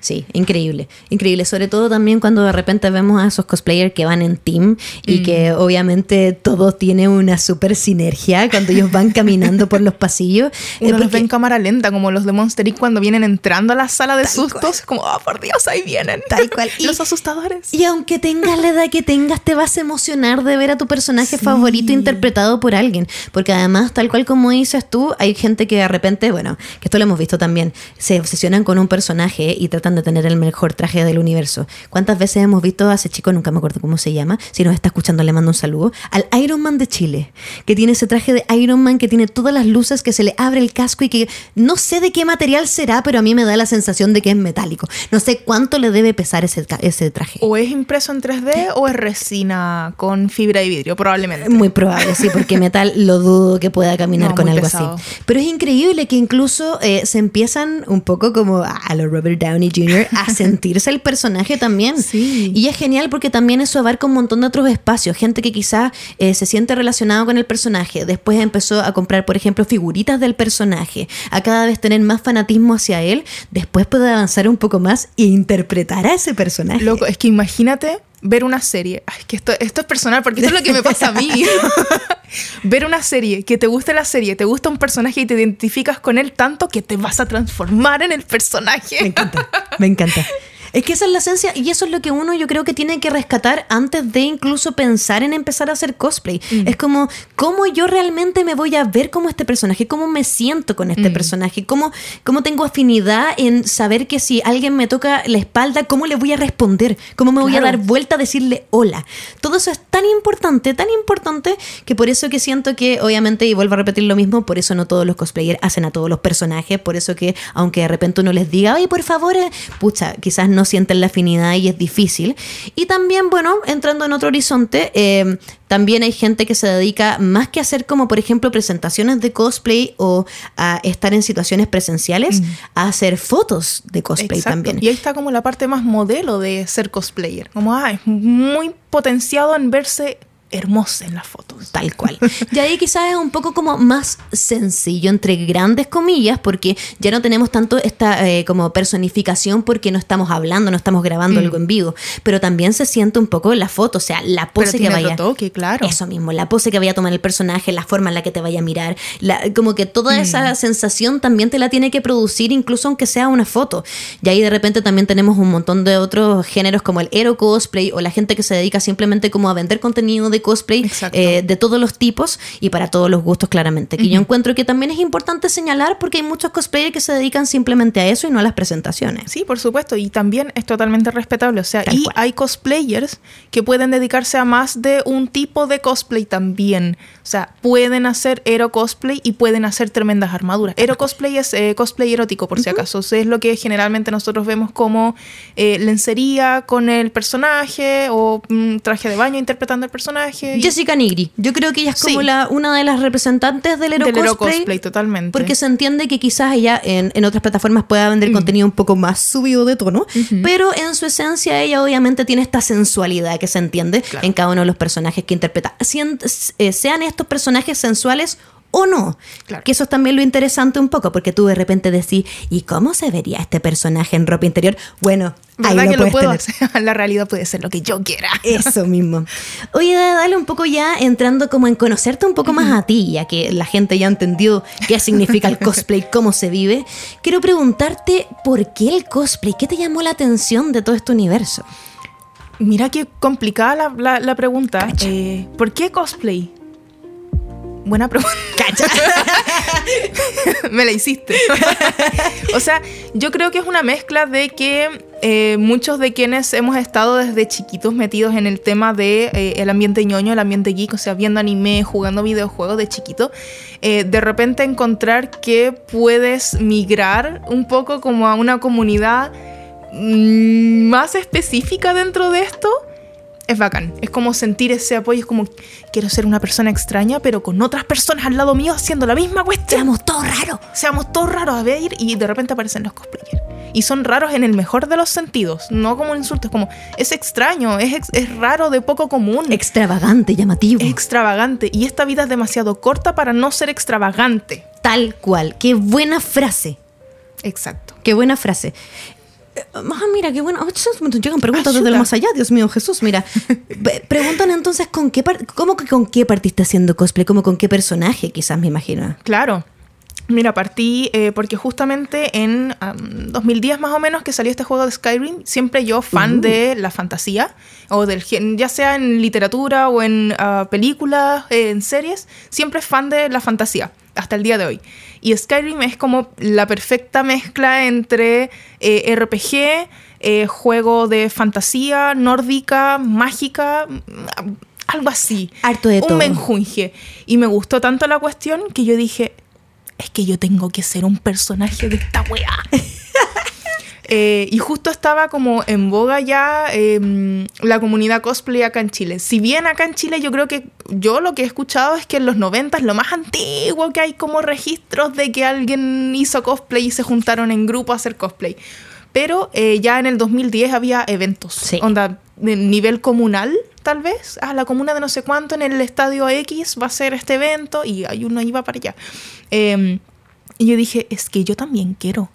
Sí, increíble, increíble. Sobre todo también cuando de repente vemos a esos cosplayers que van en team y que obviamente todo tiene una super sinergia cuando ellos van caminando por los pasillos. Eh, Uno los ve en cámara lenta, como los de Monster Inc. cuando vienen entrando a la sala de Tal sustos, como, oh por Dios, ahí vienen. Tal cual. Y- los asustadores. Y aunque tengas la edad que tengas, te vas a emocionar de ver a tu personaje Sí. favorito interpretado por alguien. Porque además, tal cual como dices tú, hay gente que de repente, bueno, que esto lo hemos visto también, se obsesionan con un personaje y tratan de tener el mejor traje del universo. ¿Cuántas veces hemos visto a ese chico, nunca me acuerdo cómo se llama, si nos está escuchando le mando un saludo, al Iron Man de Chile, que tiene ese traje de Iron Man que tiene todas las luces, que se le abre el casco y que no sé de qué material será, pero a mí me da la sensación de que es metálico. No sé cuánto le debe pesar ese, ese traje. O es impreso en 3D o es resina con fibra y vidrio? Probablemente. Muy probable, sí, porque metal lo dudo que pueda caminar No, con algo pesado. así. Pero es increíble que incluso eh, se empiezan un poco como a lo Robert Downey Jr. a sentirse el personaje también. Sí. Y es genial porque también eso abarca un montón de otros espacios. Gente que quizás eh, se siente relacionado con el personaje. Después empezó a comprar, por ejemplo, figuritas del personaje. A cada vez tener más fanatismo hacia él. Después puede avanzar un poco más e interpretar a ese personaje. Loco, es que imagínate ver una serie. Ay, que esto, esto es personal, porque esto es lo que me pasa a mí. ver una serie, que te guste la serie, te gusta un personaje y te identificas con él tanto que te vas a transformar en el Me personaje. encanta, me encanta. Es que esa es la esencia y eso es lo que uno yo creo que tiene que rescatar antes de incluso pensar en empezar a hacer cosplay. Es como, ¿cómo yo realmente me voy a ver como este personaje? ¿Cómo me siento con este personaje? ¿Cómo, ¿Cómo tengo afinidad en saber que si alguien me toca la espalda, cómo le voy a responder? ¿Cómo me voy a Claro. dar vuelta a decirle hola? Todo eso es tan importante, tan importante, que por eso que siento que, obviamente, y vuelvo a repetir lo mismo, por eso no todos los cosplayers hacen a todos los personajes, por eso que, aunque de repente uno les diga, oye, por favor, eh", pucha, quizás no sienten la afinidad y es difícil. Y también, bueno, entrando en otro horizonte, eh, también hay gente que se dedica más que a hacer como, por ejemplo, presentaciones de cosplay o a estar en situaciones presenciales, a hacer fotos de cosplay Exacto. también. Y ahí está como la parte más modelo de ser cosplayer. Como, ah, es muy potenciado en verse hermosa en las fotos. Tal cual. Y ahí quizás es un poco como más sencillo, entre grandes comillas, porque ya no tenemos tanto esta eh, como personificación porque no estamos hablando, no estamos grabando algo en vivo, pero también se siente un poco la foto, o sea, la Pero pose que vaya. otro toque, claro. Eso mismo, la pose que vaya a tomar el personaje, la forma en la que te vaya a mirar, la- como que toda Mm. esa sensación también te la tiene que producir, incluso aunque sea una foto. Y ahí de repente también tenemos un montón de otros géneros como el hero cosplay o la gente que se dedica simplemente como a vender contenido de cosplay eh, de todos los tipos y para todos los gustos claramente. Que yo encuentro que también es importante señalar porque hay muchos cosplayers que se dedican simplemente a eso y no a las presentaciones. Sí, por supuesto, y también es totalmente respetable. O sea, Tal y cual. hay cosplayers que pueden dedicarse a más de un tipo de cosplay también. O sea, pueden hacer hero cosplay y pueden hacer tremendas armaduras. Hero cosplay es eh, cosplay erótico, por si acaso. O sea, es lo que generalmente nosotros vemos como eh, lencería con el personaje o mm, traje de baño interpretando el personaje. Y- Jessica Nigri, yo creo que ella es como Sí. la, una de las representantes del hero del hero cosplay. cosplay, totalmente. Porque se entiende que quizás ella en, en otras plataformas pueda Mm. vender contenido un poco más subido de tono, pero en su esencia ella obviamente tiene esta sensualidad que se entiende Claro. en cada uno de los personajes que interpreta. Sien- eh, sean estos personajes sensuales o no. Claro. Que eso es también lo interesante un poco, porque tú de repente decís, ¿y cómo se vería este personaje en ropa interior? Bueno, ahí ¿Verdad lo que lo puedes puedo tener. hacer? La realidad puede ser lo que yo quiera. Eso mismo. Oye, dale un poco ya entrando como en conocerte un poco más a ti, ya que la gente ya entendió qué significa el cosplay, cómo se vive. Quiero preguntarte por qué el cosplay, qué te llamó la atención de todo este universo. Mira qué complicada la, la- la pregunta. Eh, ¿Por qué cosplay? Buena pregunta. Me la hiciste. o sea, yo creo que es una mezcla de que eh, muchos de quienes hemos estado desde chiquitos metidos en el tema de eh, el ambiente ñoño, el ambiente geek, o sea, viendo anime, jugando videojuegos de chiquito, eh, de repente encontrar que puedes migrar un poco como a una comunidad mm, más específica dentro de esto es bacán. Es como sentir ese apoyo. Es como, quiero ser una persona extraña, pero con otras personas al lado mío haciendo la misma cuestión. Seamos todos raros. Seamos todos raros a ver y de repente aparecen los cosplayers. Y son raros en el mejor de los sentidos, no como un insulto. Es como, es extraño, es, ex- es raro, de poco común. Extravagante, llamativo. extravagante. Y esta vida es demasiado corta para no ser extravagante. Tal cual. Qué buena frase. Exacto. Qué buena frase. Eh, Ah, mira, qué bueno. Llegan preguntas desde Ayuda. el más allá, Dios mío, Jesús, mira. Preguntan entonces con qué cómo que con qué partiste haciendo cosplay, como con qué personaje, quizás me imagino. Claro. Mira, partí eh, porque justamente en am, 2010 más o menos que salió este juego de Skyrim, siempre yo fan de la fantasía, o del ya sea en literatura o en ah, películas, eh, en series, siempre fan de la fantasía, hasta el día de hoy. Y Skyrim es como la perfecta mezcla entre eh, RPG, eh, juego de fantasía nórdica, mágica, mm, algo así. Harto de Un todo. menjunje. Y me gustó tanto la cuestión que yo dije, es que yo tengo que ser un personaje de esta weá. Eh, y justo estaba como en boga ya em, la comunidad cosplay acá en Chile. Si bien acá en Chile yo creo que yo lo que he escuchado es que en los 90 es lo más antiguo que hay como registros de que alguien hizo cosplay y se juntaron en grupo a hacer cosplay. Pero eh, ya en el 2010 había eventos. Sí. Onda, de nivel comunal, tal vez. A la comuna de no sé cuánto en el estadio X va a ser este evento y hay uno iba para allá. Em, y yo dije, es que yo también quiero.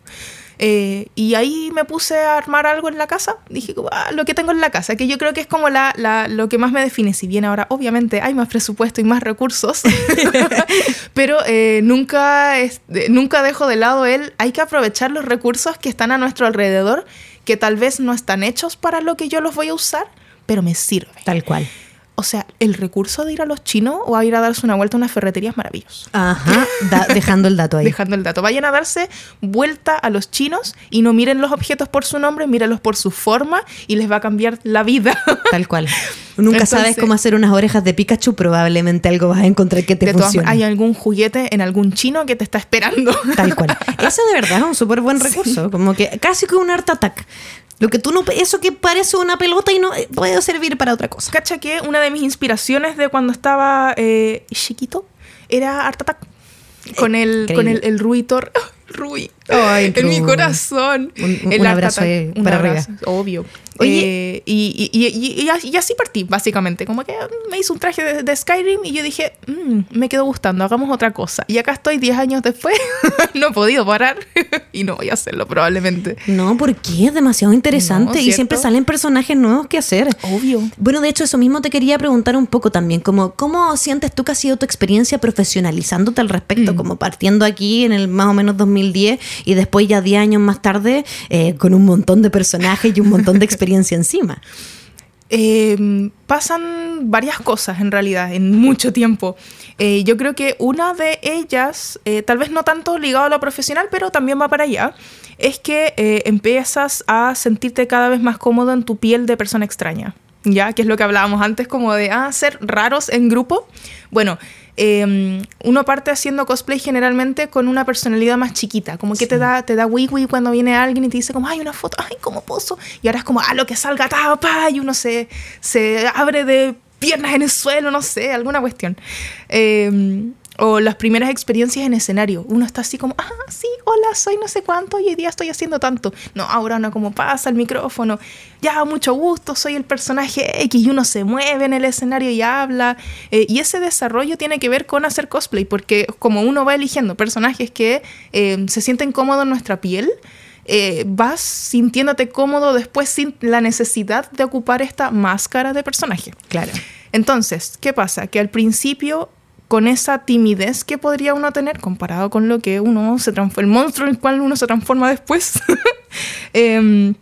Eh, y ahí me puse a armar algo en la casa. Dije, "Ah, lo que tengo en la casa, que yo creo que es como la, la- lo que más me define. Si bien ahora, obviamente, hay más presupuesto y más recursos, pero eh, nunca, es- nunca dejo de lado el. Hay que aprovechar los recursos que están a nuestro alrededor, que tal vez no están hechos para lo que yo los voy a usar, pero me sirve. Tal cual. O sea, el recurso de ir a los chinos o a ir a darse una vuelta a una ferretería es maravilloso. Ajá, da- dejando el dato ahí. Dejando el dato. Vayan a darse vuelta a los chinos y no miren los objetos por su nombre, mírenlos por su forma y les va a cambiar la vida. Tal cual. Nunca Entonces- sabes cómo hacer unas orejas de Pikachu, probablemente algo vas a encontrar que te de funcione. hay algún juguete en algún chino que te está esperando. Tal cual. Ese de verdad es un súper buen recurso. Como que casi que un art attack. Lo que tú no. Eso que parece una pelota y no eh, puede servir para otra cosa. Cacha que una de mis inspiraciones de cuando estaba eh, chiquito era Art Attack. Con el, con el, el Ruitor. Rui. Ay, en mi corazón. Un- abrazo Un para abrazo, arriba. Obvio. Oye. Eh, y, y- y- y- así- partí, básicamente. Como que me hizo un traje de, de Skyrim y yo dije, "Mm, me quedó gustando, hagamos otra cosa. Y acá estoy 10 años después. no he podido parar. y no voy a hacerlo probablemente. No, porque es demasiado interesante No, y siempre salen personajes nuevos que hacer. Obvio. Bueno, de hecho, eso mismo te quería preguntar un poco también, como, ¿cómo sientes tú que ha sido tu experiencia profesionalizándote al respecto? Mm. Como partiendo aquí en el más o menos 2010 y después ya 10 años más tarde eh, con un montón de personajes y un montón de experiencia encima. Eh, pasan varias cosas en realidad en mucho tiempo. Eh, yo creo que una de ellas, eh, tal vez no tanto ligado a lo profesional, pero también va para allá, es que empiezas a sentirte cada vez más cómodo en tu piel de persona extraña. ¿Ya? Que es lo que hablábamos antes, como de ah, ser raros en grupo. Bueno, eh, uno parte haciendo cosplay generalmente con una personalidad más chiquita, como que te da, te da wii cuando viene alguien y te dice como, ay, una foto, ay, cómo pozo. Y ahora es como, ah, lo que salga, tapa, y uno se, se abre de piernas en el suelo, no sé, alguna cuestión. Eh, o las primeras experiencias en escenario. Uno está así como, ah, sí, hola, soy no sé cuánto y hoy día estoy haciendo tanto. No, ahora uno como pasa el micrófono, ya, mucho gusto, soy el personaje X y uno se mueve en el escenario y habla. Eh, y ese desarrollo tiene que ver con hacer cosplay, porque como uno va eligiendo personajes que eh, se sienten cómodos en nuestra piel, eh, vas sintiéndote cómodo después sin la necesidad de ocupar esta máscara de personaje. Claro. Entonces, ¿qué pasa? Que al principio, con esa timidez que podría uno tener comparado con lo que uno se transforma, el monstruo en el cual uno se transforma después, em,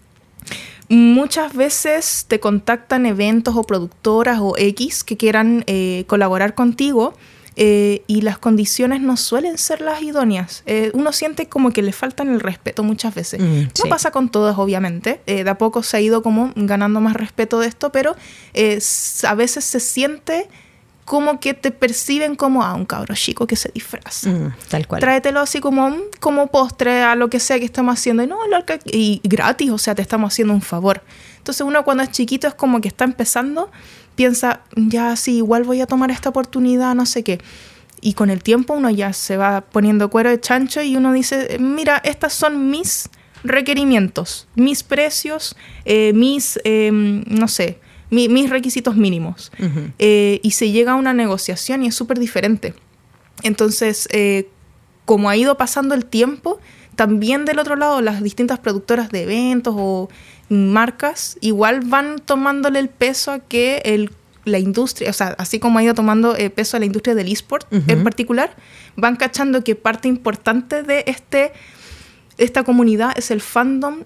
muchas veces te contactan eventos o productoras o X que quieran eh, colaborar contigo. eh, y las condiciones no suelen ser las idóneas. Eh, uno siente como que le faltan el respeto muchas veces. Mm, no sí. pasa con todas, obviamente. Eh, de a poco se ha ido como ganando más respeto de esto, pero a veces se siente como que te perciben como a un cabro chico que se disfraza. Mm, tal cual. Tráetelo así como, mm, como postre a lo que sea que estamos haciendo. Y no, lo que- y gratis, o sea, te estamos haciendo un favor. Entonces uno cuando es chiquito es como que está empezando, piensa, ya sí, igual voy a tomar esta oportunidad, no sé qué. Y con el tiempo uno ya se va poniendo cuero de chancho y uno dice, mira, estas son mis requerimientos, mis precios, eh, mis, eh, no sé, mi- mis requisitos mínimos. Eh, y se llega a una negociación y es súper diferente. Entonces, eh, como ha ido pasando el tiempo, también del otro lado las distintas productoras de eventos o marcas igual van tomándole el peso a que el, la industria, o sea, así como ha ido tomando eh, peso a la industria del eSport Ujú. en particular, van cachando que parte importante de este, esta comunidad es el fandom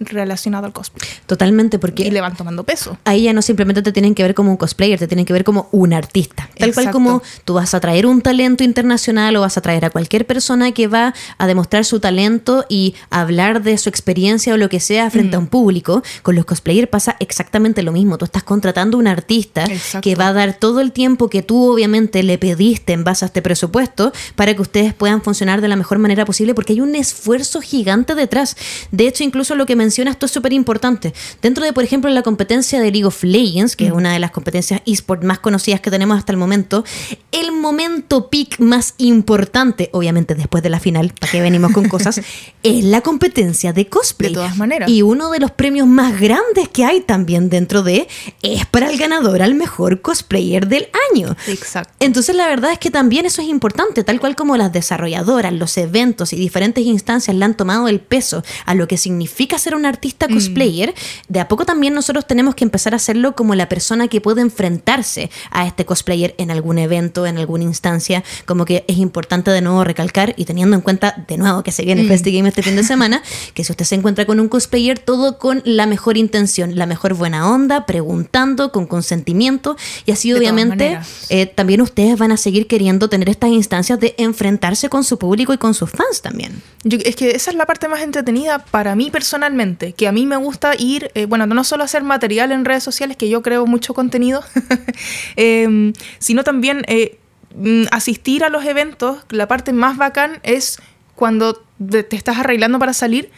relacionado al cosplay. Totalmente, porque Y le van tomando peso. ahí ya no simplemente te tienen que ver como un cosplayer, te tienen que ver como un artista. Tal cual como tú vas a traer un talento internacional o vas a traer a cualquier persona que va a demostrar su talento y hablar de su experiencia o lo que sea frente a Mm. un público, con los cosplayers pasa exactamente lo mismo. Tú estás contratando un artista Exacto. que va a dar todo el tiempo que tú obviamente le pediste en base a este presupuesto para que ustedes puedan funcionar de la mejor manera posible porque hay un esfuerzo gigante detrás. De hecho, incluso lo que mencionas, esto es súper importante. Dentro de, por ejemplo, la competencia de League of Legends, que es una de las competencias eSport más conocidas que tenemos hasta el momento, el momento peak más importante, obviamente después de la final, para que venimos con cosas, es la competencia de cosplay. De todas maneras. Y uno de los premios más grandes que hay también dentro de es para el ganador al mejor cosplayer del año. Exacto. Entonces la verdad es que también eso es importante, tal cual como las desarrolladoras, los eventos y diferentes instancias le han tomado el peso a lo que significa ser un artista Mm. cosplayer, de a poco también nosotros tenemos que empezar a hacerlo como la persona que puede enfrentarse a este cosplayer en algún evento, en alguna instancia, como que es importante de nuevo recalcar y teniendo en cuenta de nuevo que se Mm. viene FestiGame este fin de semana, que si usted se encuentra con un cosplayer, todo con la mejor intención, la mejor buena onda, preguntando, con consentimiento y así De obviamente eh, también ustedes van a seguir queriendo tener estas instancias de enfrentarse con su público y con sus fans también. Yo- es que esa es la parte más entretenida para mí personalmente, que a mí me gusta ir, eh, bueno, no solo hacer material en redes sociales, que yo creo mucho contenido, em, sino también eh, mm, asistir a los eventos. La parte más bacán es cuando te, estás arreglando para salir,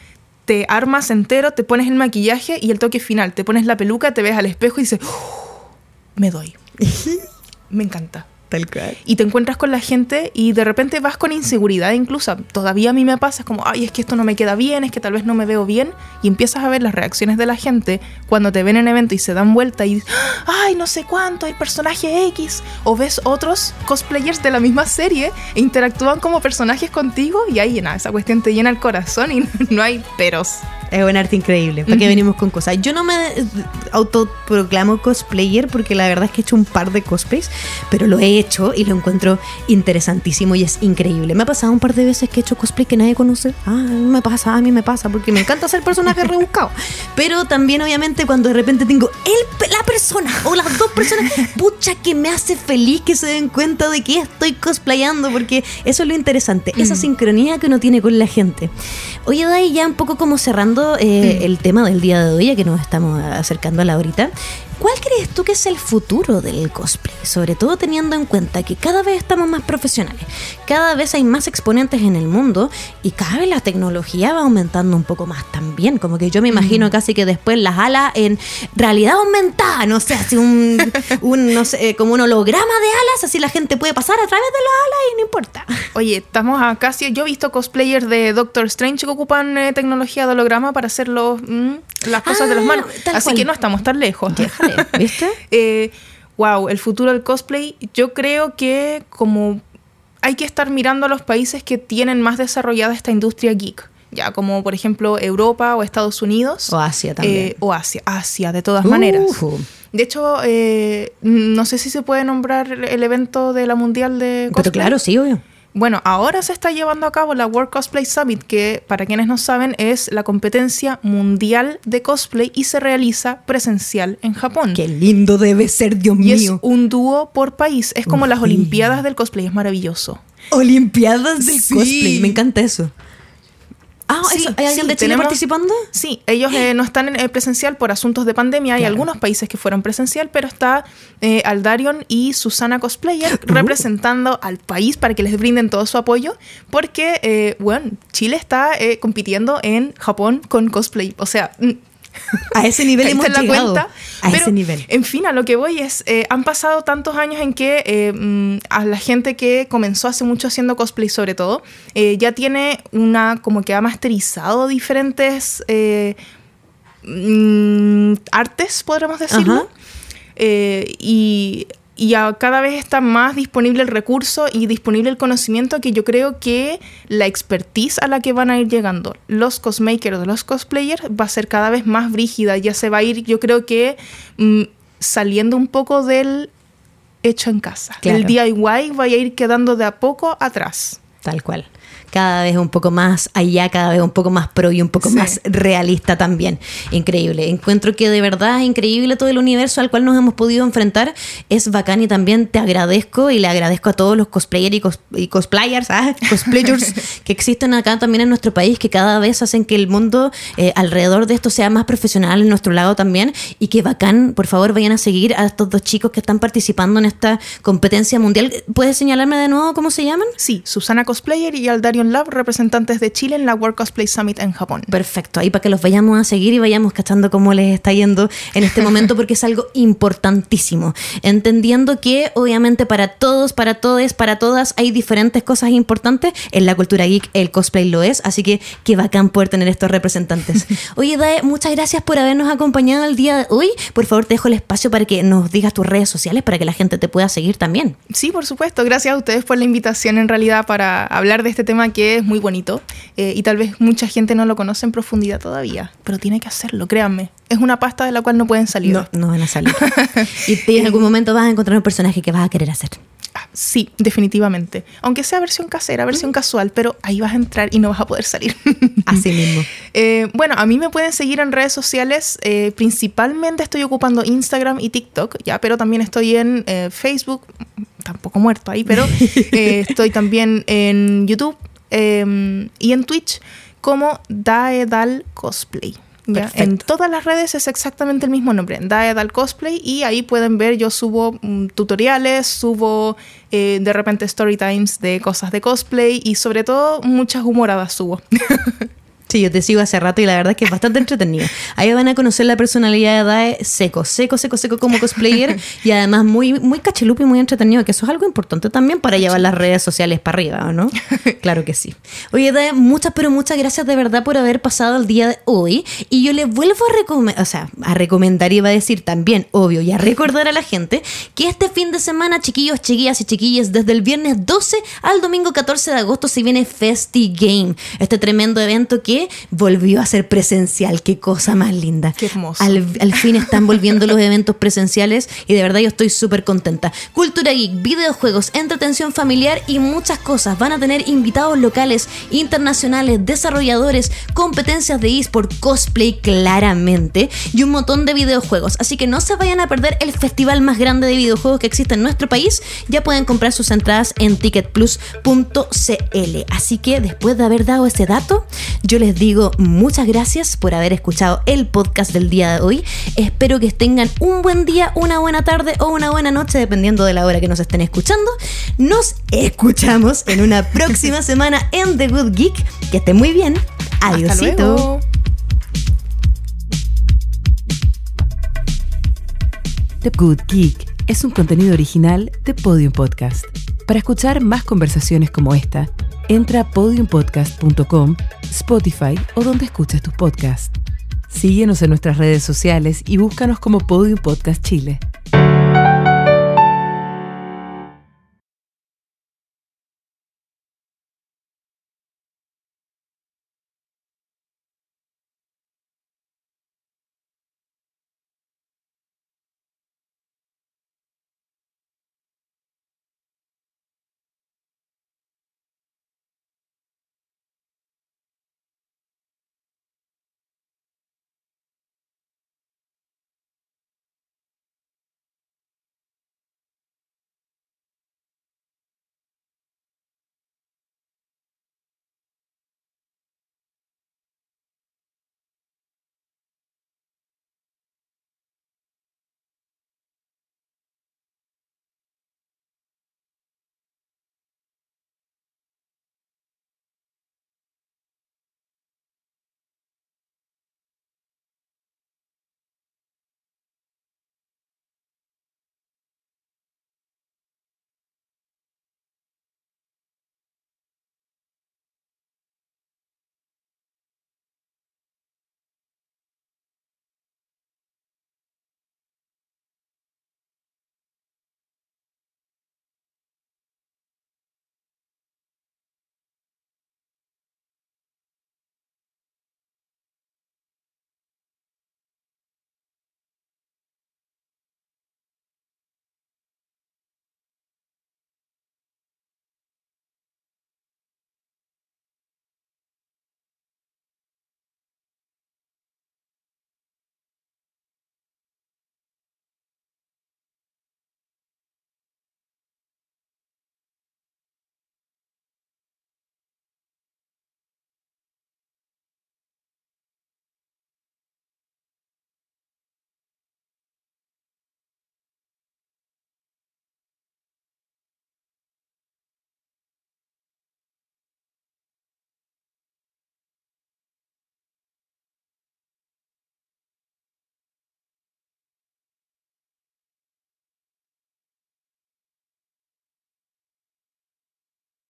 te armas entero, te pones el maquillaje y el toque final, te pones la peluca, te ves al espejo y dices, "Oh, me doy. me encanta Tal cual. y te encuentras con la gente y de repente vas con inseguridad incluso. Todavía a mí me pasa, es como, ay, es que esto no me queda bien, es que tal vez no me veo bien. Y empiezas a ver las reacciones de la gente cuando te ven en evento y se dan vuelta y, ay, no sé cuánto, el personaje X. O ves otros cosplayers de la misma serie e interactúan como personajes contigo y ahí, nada, esa cuestión te llena el corazón y no hay peros. Es un arte increíble. ¿Para qué Ujú. venimos con cosas? Yo no me autoproclamo cosplayer porque la verdad es que he hecho un par de cosplays, pero lo he hecho y lo encuentro interesantísimo y es increíble. Me ha pasado un par de veces que he hecho cosplay que nadie conoce. Ah, me pasa, a mí me pasa porque me encanta hacer personajes rebuscados. Pero también, obviamente, cuando de repente tengo el, la persona o las dos personas, pucha, que me hace feliz que se den cuenta de que estoy cosplayando porque eso es lo interesante, esa sincronía que uno tiene con la gente. Oye, Dai, ya un poco como cerrando eh, el tema del día de hoy, ya que nos estamos acercando a la horita, ¿cuál crees tú que es el futuro del cosplay? Sobre todo teniendo en cuenta que cada vez estamos más profesionales, cada vez hay más exponentes en el mundo y cada vez la tecnología va aumentando un poco más también. Como que yo me imagino casi que después las alas en realidad aumentada, no sé, así un, un, no sé, como un holograma de alas, así la gente puede pasar a través de las alas y no importa. Oye, estamos a casi. Yo he visto cosplayers de Doctor Strange que ocupan eh, tecnología de holograma para hacer los, mm, las cosas de las Ah, manos. Así cual. que no estamos tan lejos. Déjale, ¿viste? Eh, wow, el futuro del cosplay. Yo creo que como hay que estar mirando a los países que tienen más desarrollada esta industria geek. Ya, como por ejemplo Europa o Estados Unidos. O Asia también. Eh, o Asia, Asia, de todas maneras. Ujú. De hecho, eh, no sé si se puede nombrar el- el evento de la Mundial de Cosplay. Pero claro, sí, obvio. Bueno, ahora se está llevando a cabo la World Cosplay Summit, que para quienes no saben es la competencia mundial de cosplay y se realiza presencial en Japón. Qué lindo debe ser, Dios Y es mío. un dúo por país. Es como las. Olimpiadas del cosplay, es maravilloso. Olimpiadas del Sí. cosplay, me encanta eso. Ah, Sí, ¿hay alguien sí, de Chile tenemos- participando? Sí, ellos eh, no están en eh, presencial por asuntos de pandemia. Hay Claro. algunos países que fueron presencial, pero está eh, Aldarion y Susana Cosplayer Uh. representando al país para que les brinden todo su apoyo. Porque, eh, bueno, Chile está eh, compitiendo en Japón con cosplay. O sea, mm, A ese nivel hemos en la llegado. cuenta. a Pero, ese nivel. En fin, a lo que voy es, eh, han pasado tantos años en que eh, mm, a la gente que comenzó hace mucho haciendo cosplay sobre todo, eh, ya tiene una, como que ha masterizado diferentes mm, artes, podríamos decirlo. Ajá. Eh, y y a- cada vez está más disponible el recurso y disponible el conocimiento que yo creo que la expertise a la que van a ir llegando los cosmakers o los cosplayers va a ser cada vez más brígida. Ya se va a ir, yo creo que mm, saliendo un poco del hecho en casa. Claro. El DIY va a ir quedando de a poco atrás. Tal cual. Cada vez un poco más allá, cada vez un poco más pro y un poco Sí. más realista también. Increíble. Encuentro que de verdad es increíble todo el universo al cual nos hemos podido enfrentar. Es bacán y también te agradezco y le agradezco a todos los cosplayers y, cos- y cosplayers, ah, cosplayers que existen acá también en nuestro país, que cada vez hacen que el mundo eh, alrededor de esto sea más profesional en nuestro lado también. Y que bacán, por favor, vayan a seguir a estos dos chicos que están participando en esta competencia mundial. ¿Puedes señalarme de nuevo cómo se llaman? Sí, Susana Cosplayer, y al Lab, representantes de Chile en la World Cosplay Summit en Japón. Perfecto, ahí para que los vayamos a seguir y vayamos cachando cómo les está yendo en este momento, porque es algo importantísimo. Entendiendo que, obviamente, para todos, para todos, para todas, hay diferentes cosas importantes. En la cultura geek, el cosplay lo es, así que qué bacán poder tener estos representantes. Oye, Dae, muchas gracias por habernos acompañado el día de hoy. Por favor, te dejo el espacio para que nos digas tus redes sociales para que la gente te pueda seguir también. Sí, por supuesto. Gracias a ustedes por la invitación en realidad para hablar de este tema que es muy bonito eh, y tal vez mucha gente no lo conoce en profundidad todavía, pero tiene que hacerlo, créanme. Es una pasta de la cual no pueden salir. No, no van a salir. y en algún momento vas a encontrar un personaje que vas a querer hacer. Ah, sí, definitivamente. Aunque sea versión casera, versión casual, pero ahí vas a entrar y no vas a poder salir. Así mismo. Eh, bueno, a mí me pueden seguir en redes sociales. Eh, principalmente estoy ocupando Instagram y TikTok, ya, pero también estoy en eh, Facebook, tampoco muerto ahí, pero estoy también en YouTube y en Twitch como Daedal Cosplay. En todas las redes es exactamente el mismo nombre, Daedal Cosplay, y ahí pueden ver, yo subo mm, tutoriales, subo eh, de repente story times de cosas de cosplay y sobre todo muchas humoradas subo. Sí, yo te sigo hace rato y la verdad es que es bastante entretenido. Ahí van a conocer la personalidad de Dae seco, seco, seco, seco como cosplayer y además muy, muy cachelupo y muy entretenido, que eso es algo importante también para llevar las redes sociales para arriba, ¿no? claro que sí. Oye, Dae, muchas, pero muchas gracias de verdad por haber pasado el día de hoy y yo les vuelvo a recomendar, o sea, a recomendar, iba a decir también, obvio, y a recordar a la gente que este fin de semana, chiquillos, chiquillas y chiquillas, desde el viernes 12 al domingo 14 de agosto se viene Festi Game, este tremendo evento que volvió a ser presencial. Qué cosa más linda. Qué hermoso. Al, fin están volviendo los eventos presenciales y de verdad yo estoy súper contenta. Cultura geek, videojuegos, entretención familiar y muchas cosas. Van a tener invitados locales, internacionales, desarrolladores, competencias de eSport, cosplay claramente y un montón de videojuegos. Así que no se vayan a perder el festival más grande de videojuegos que existe en nuestro país. Ya pueden comprar sus entradas en ticketplus.cl. Así que después de haber dado ese dato, yo les digo muchas gracias por haber escuchado el podcast del día de hoy. Espero que tengan un buen día, una buena tarde o una buena noche, dependiendo de la hora que nos estén escuchando. Nos escuchamos en una próxima semana en The Good Geek. Que estén muy bien. Adiósito. The Good Geek es un contenido original de Podium Podcast. Para escuchar más conversaciones como esta, entra a podiumpodcast.com, Spotify o donde escuches tus podcasts. Síguenos en nuestras redes sociales y búscanos como Podium Podcast Chile.